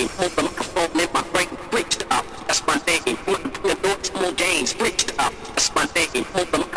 game. Move from microphone in my brain, bricked up. That's my name. Wouldn't be a no small games, bricked up. That's my name. Move from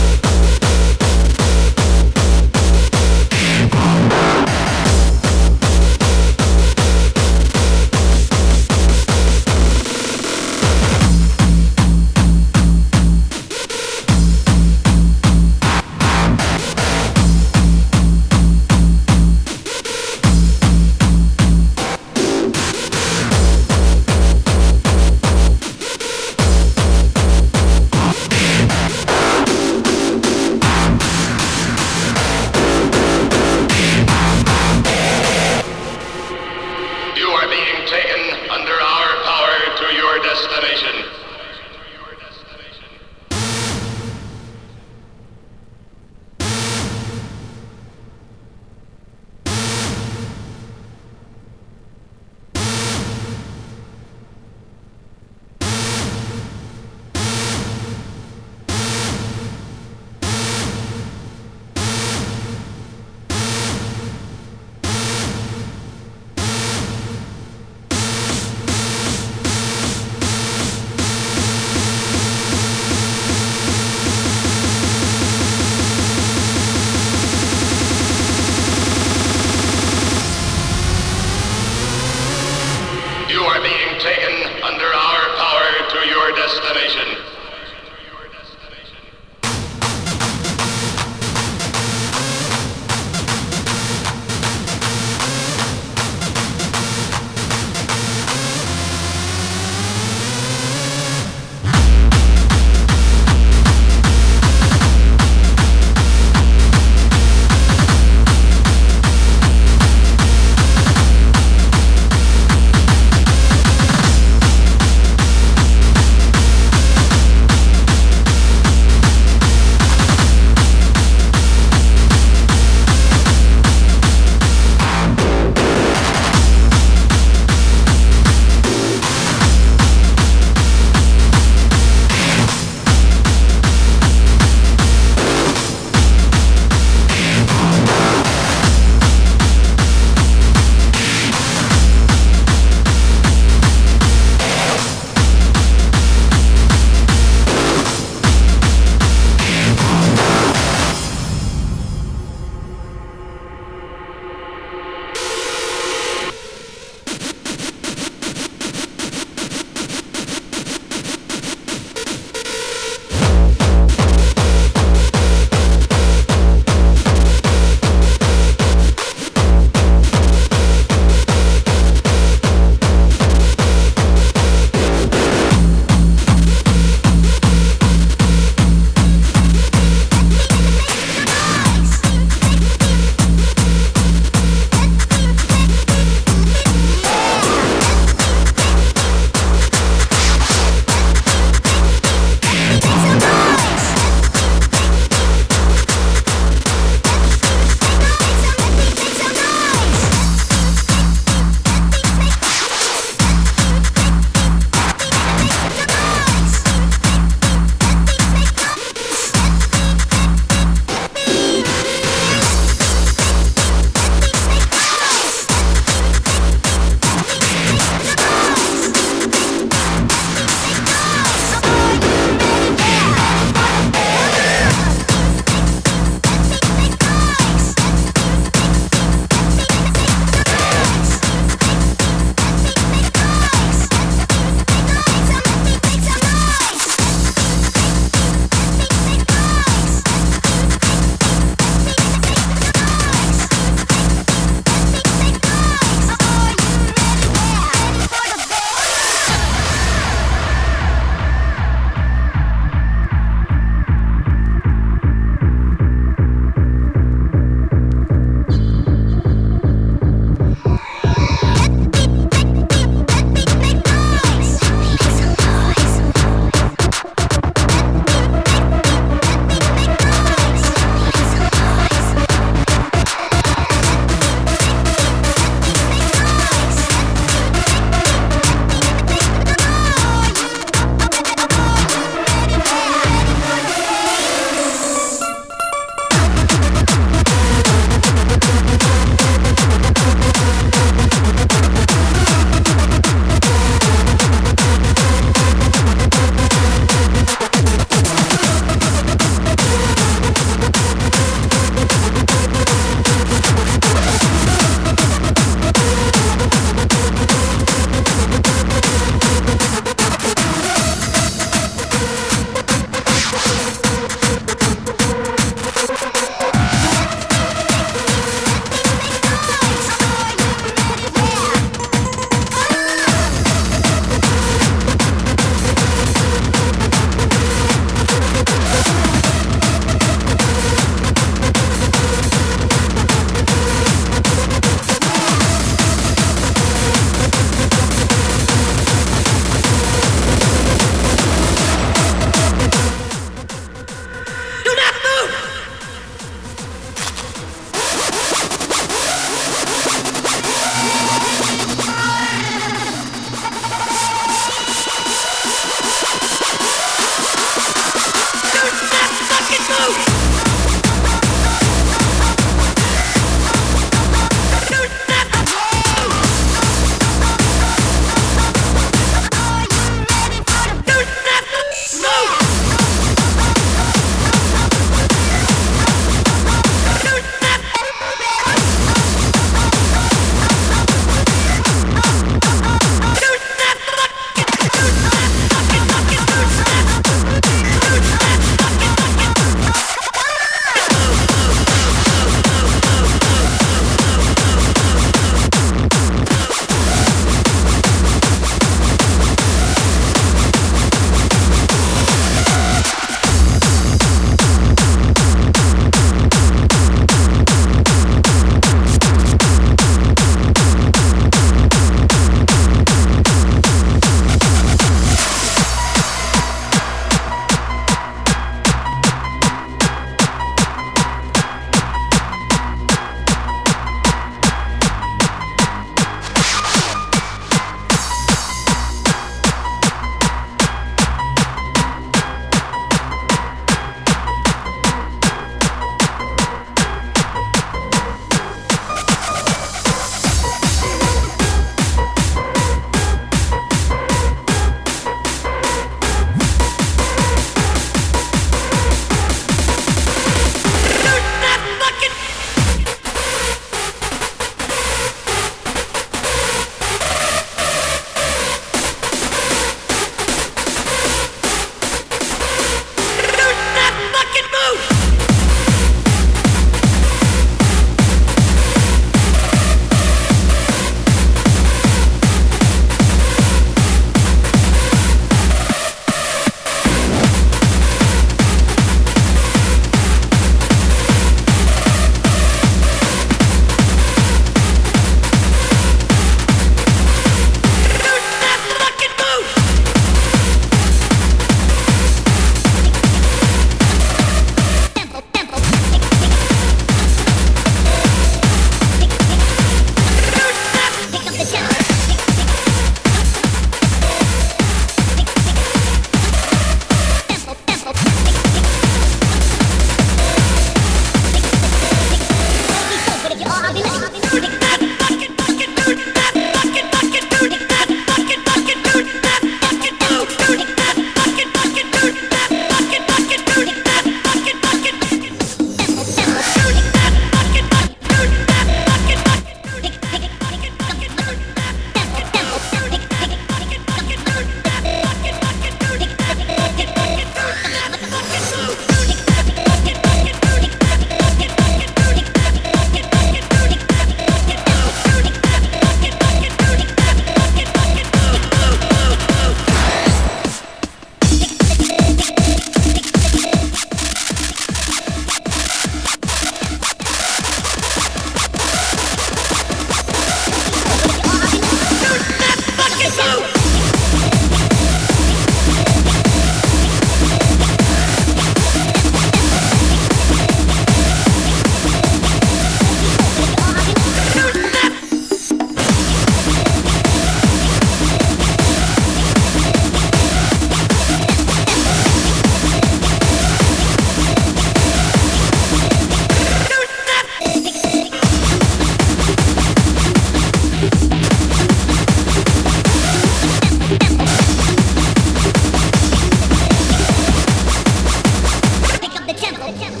Let's go.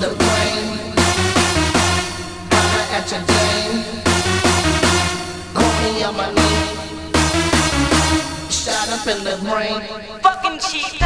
the brain. At your. Call me on my. Shot up in the brain. Fucking cheat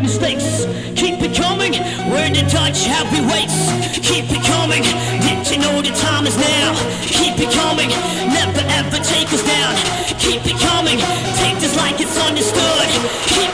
make mistakes. Keep it coming, we're the touch. happy weights. Keep it coming, did you know the time is now? Keep it coming, never ever take us down. Keep it coming, take this like it's understood. Keep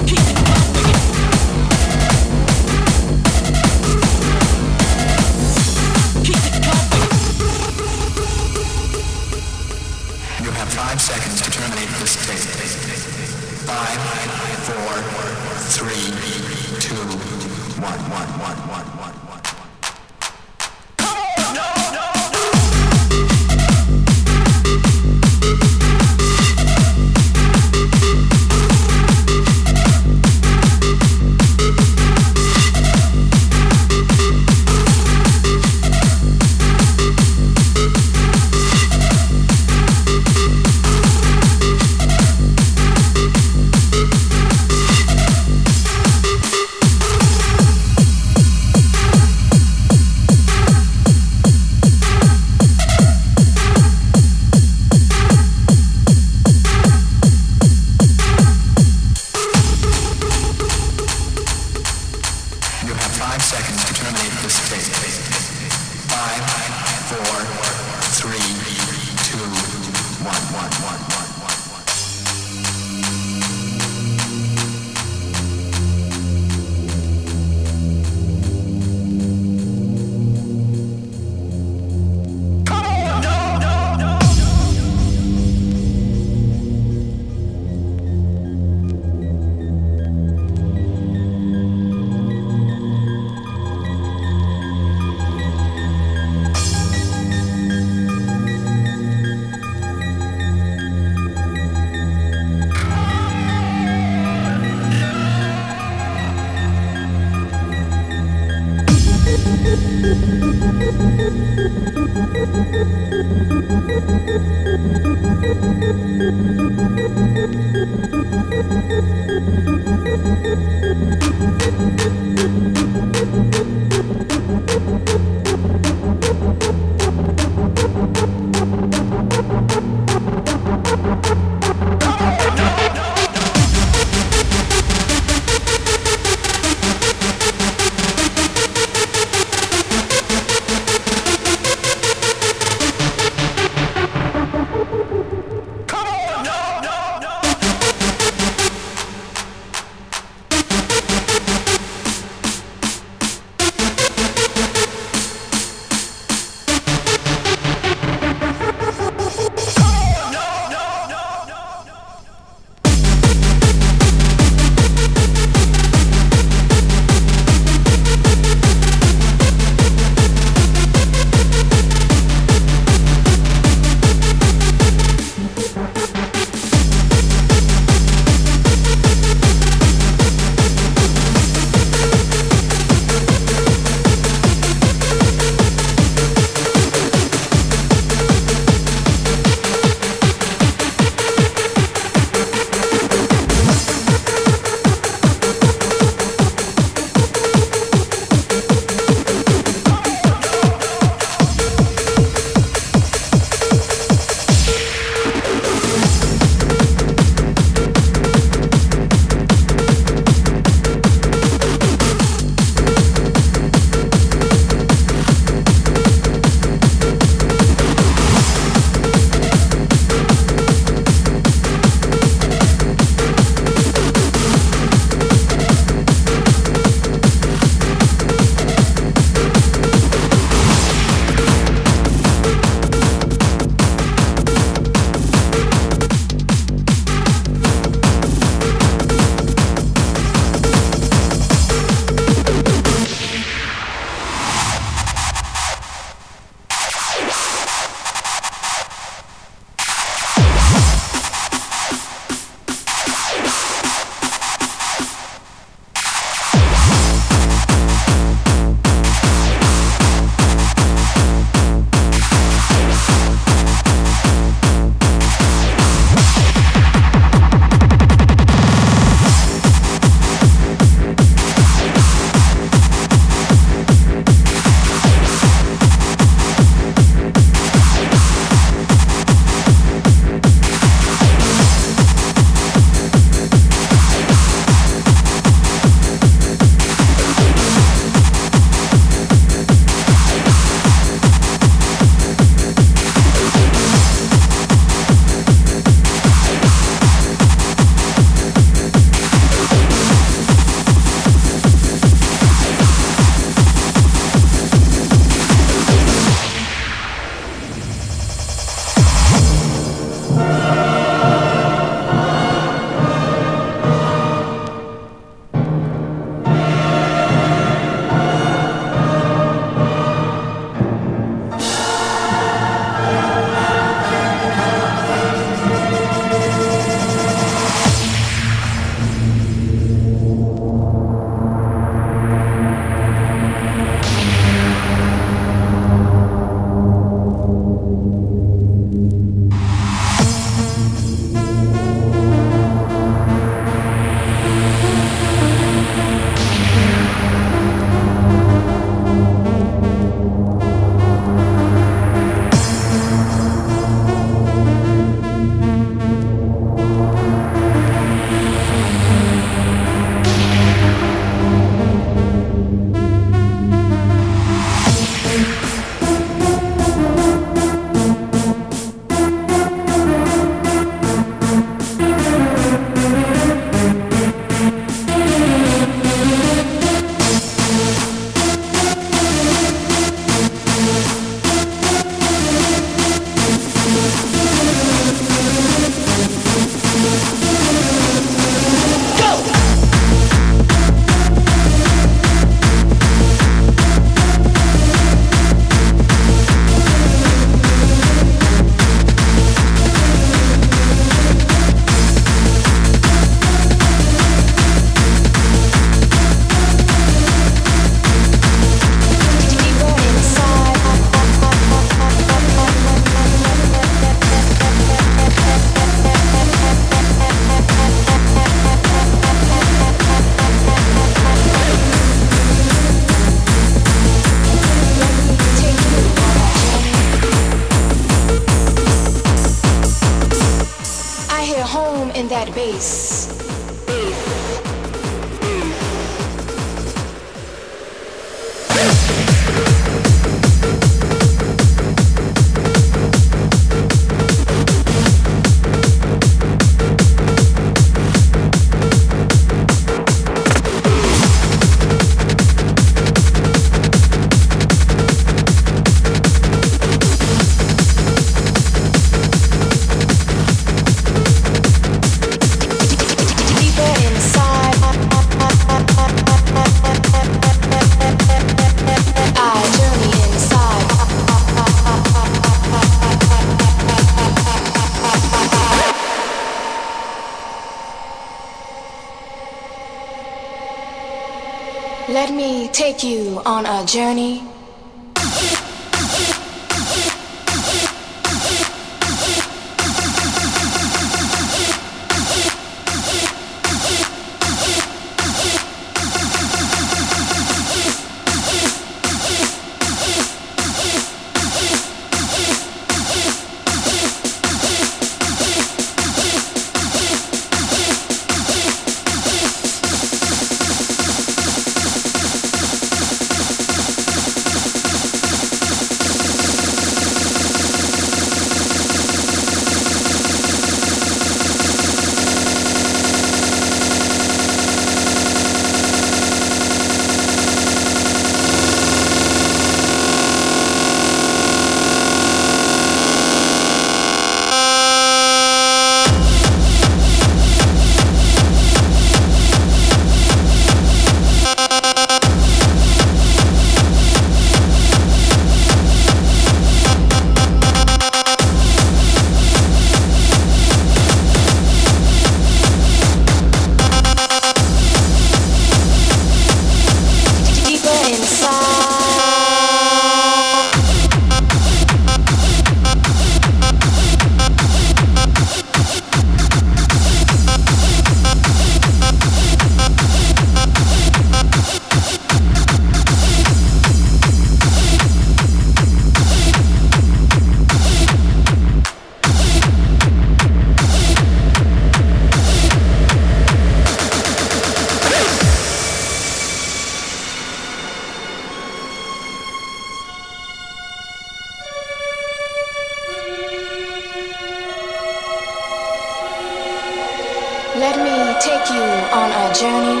take you on a journey.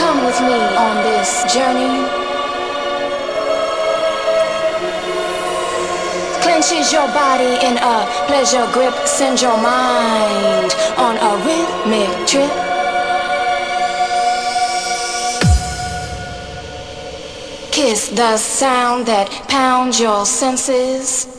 Come with me on this journey. Clenches your body in a pleasure grip, send your mind on a rhythmic trip. Kiss the sound that pounds your senses.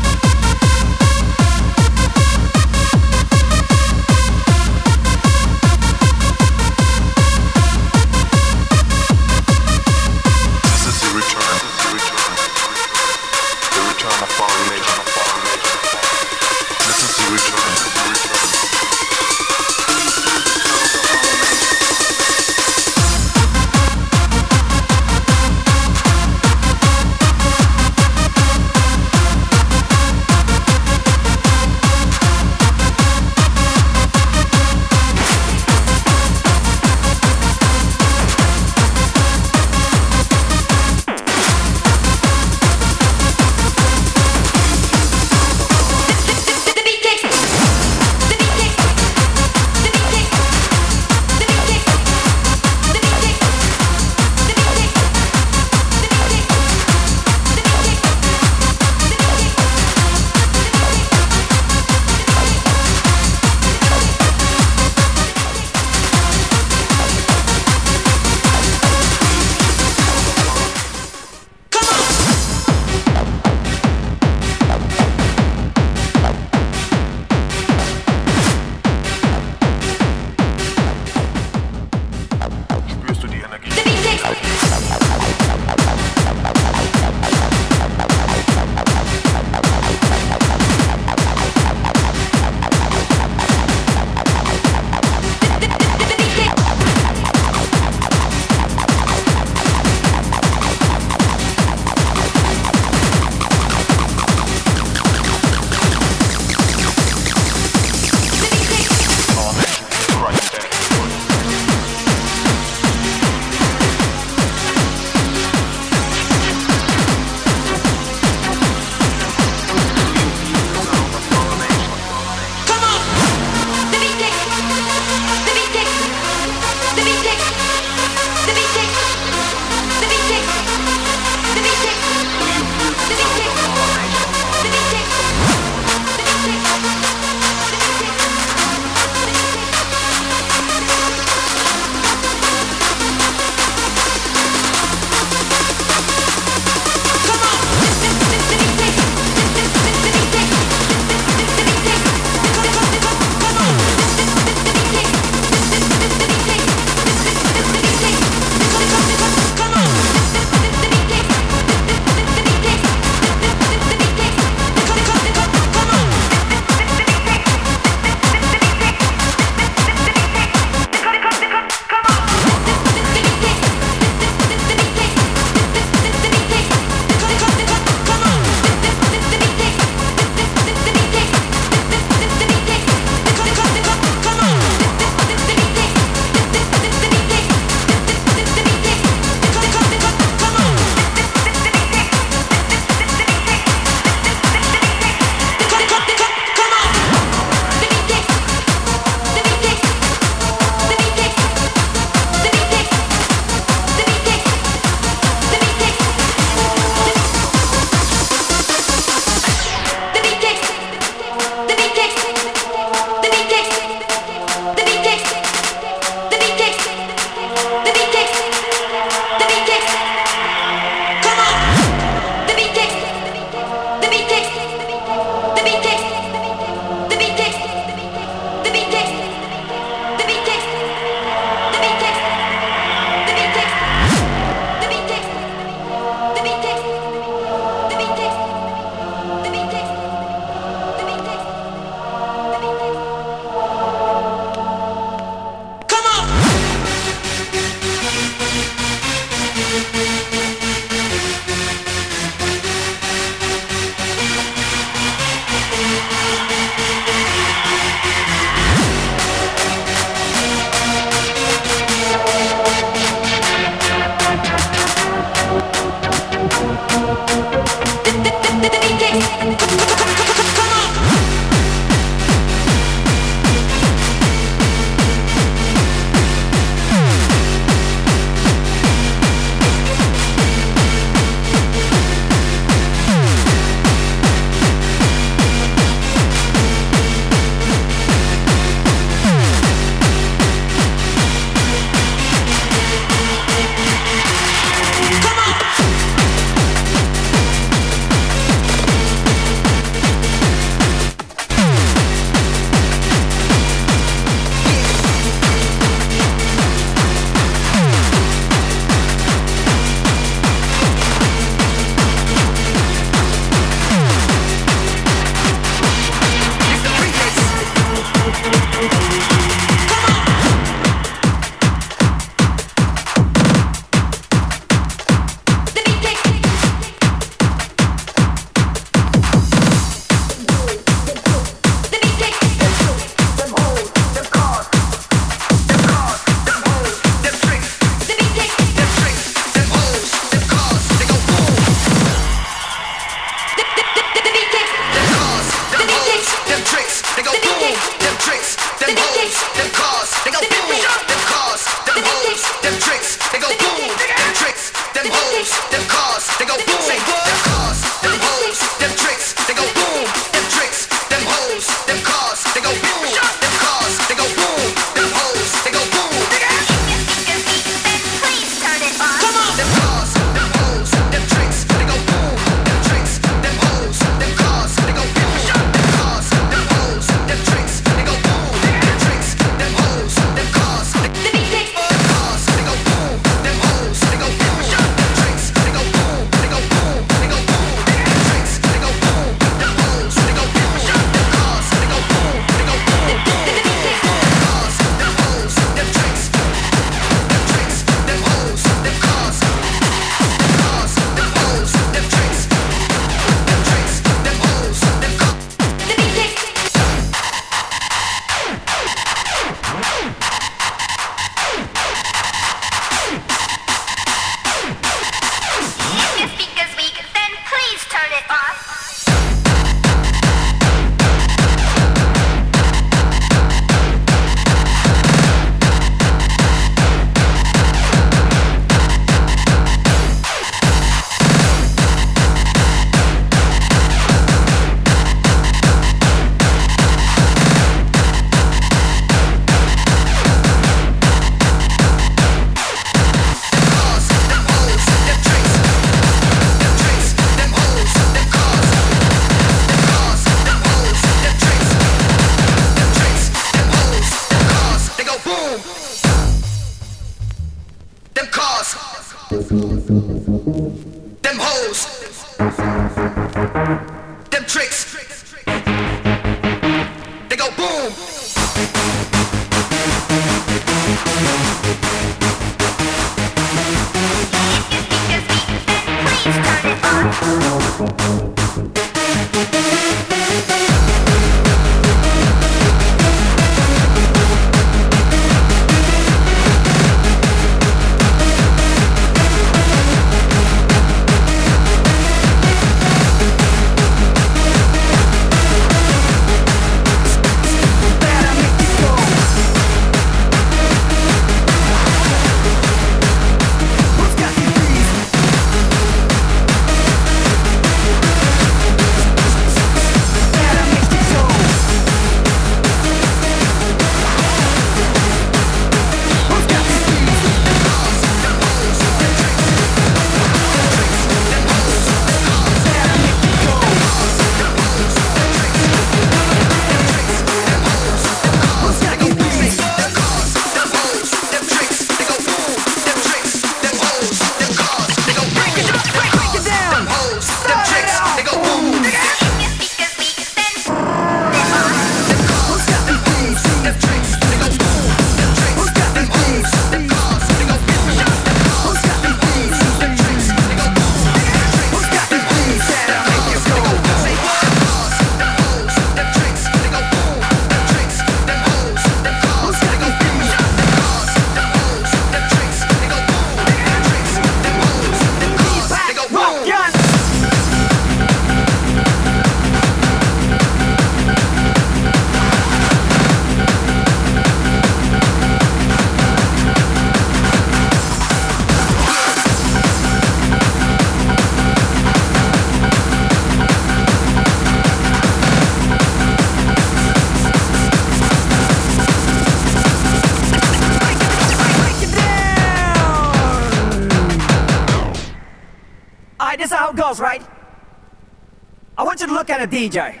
got a DJ?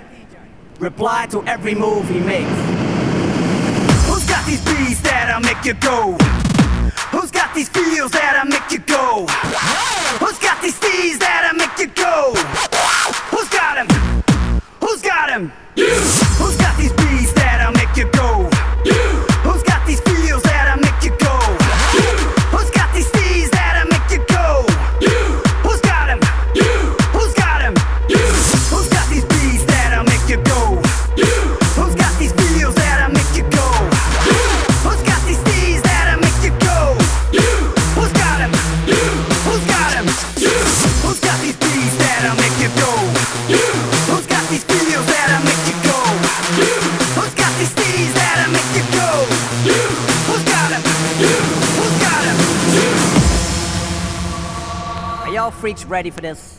Reply to every move he makes. Who's got these beats that'll make you go? Who's got these feels that'll make you go? Ready for this?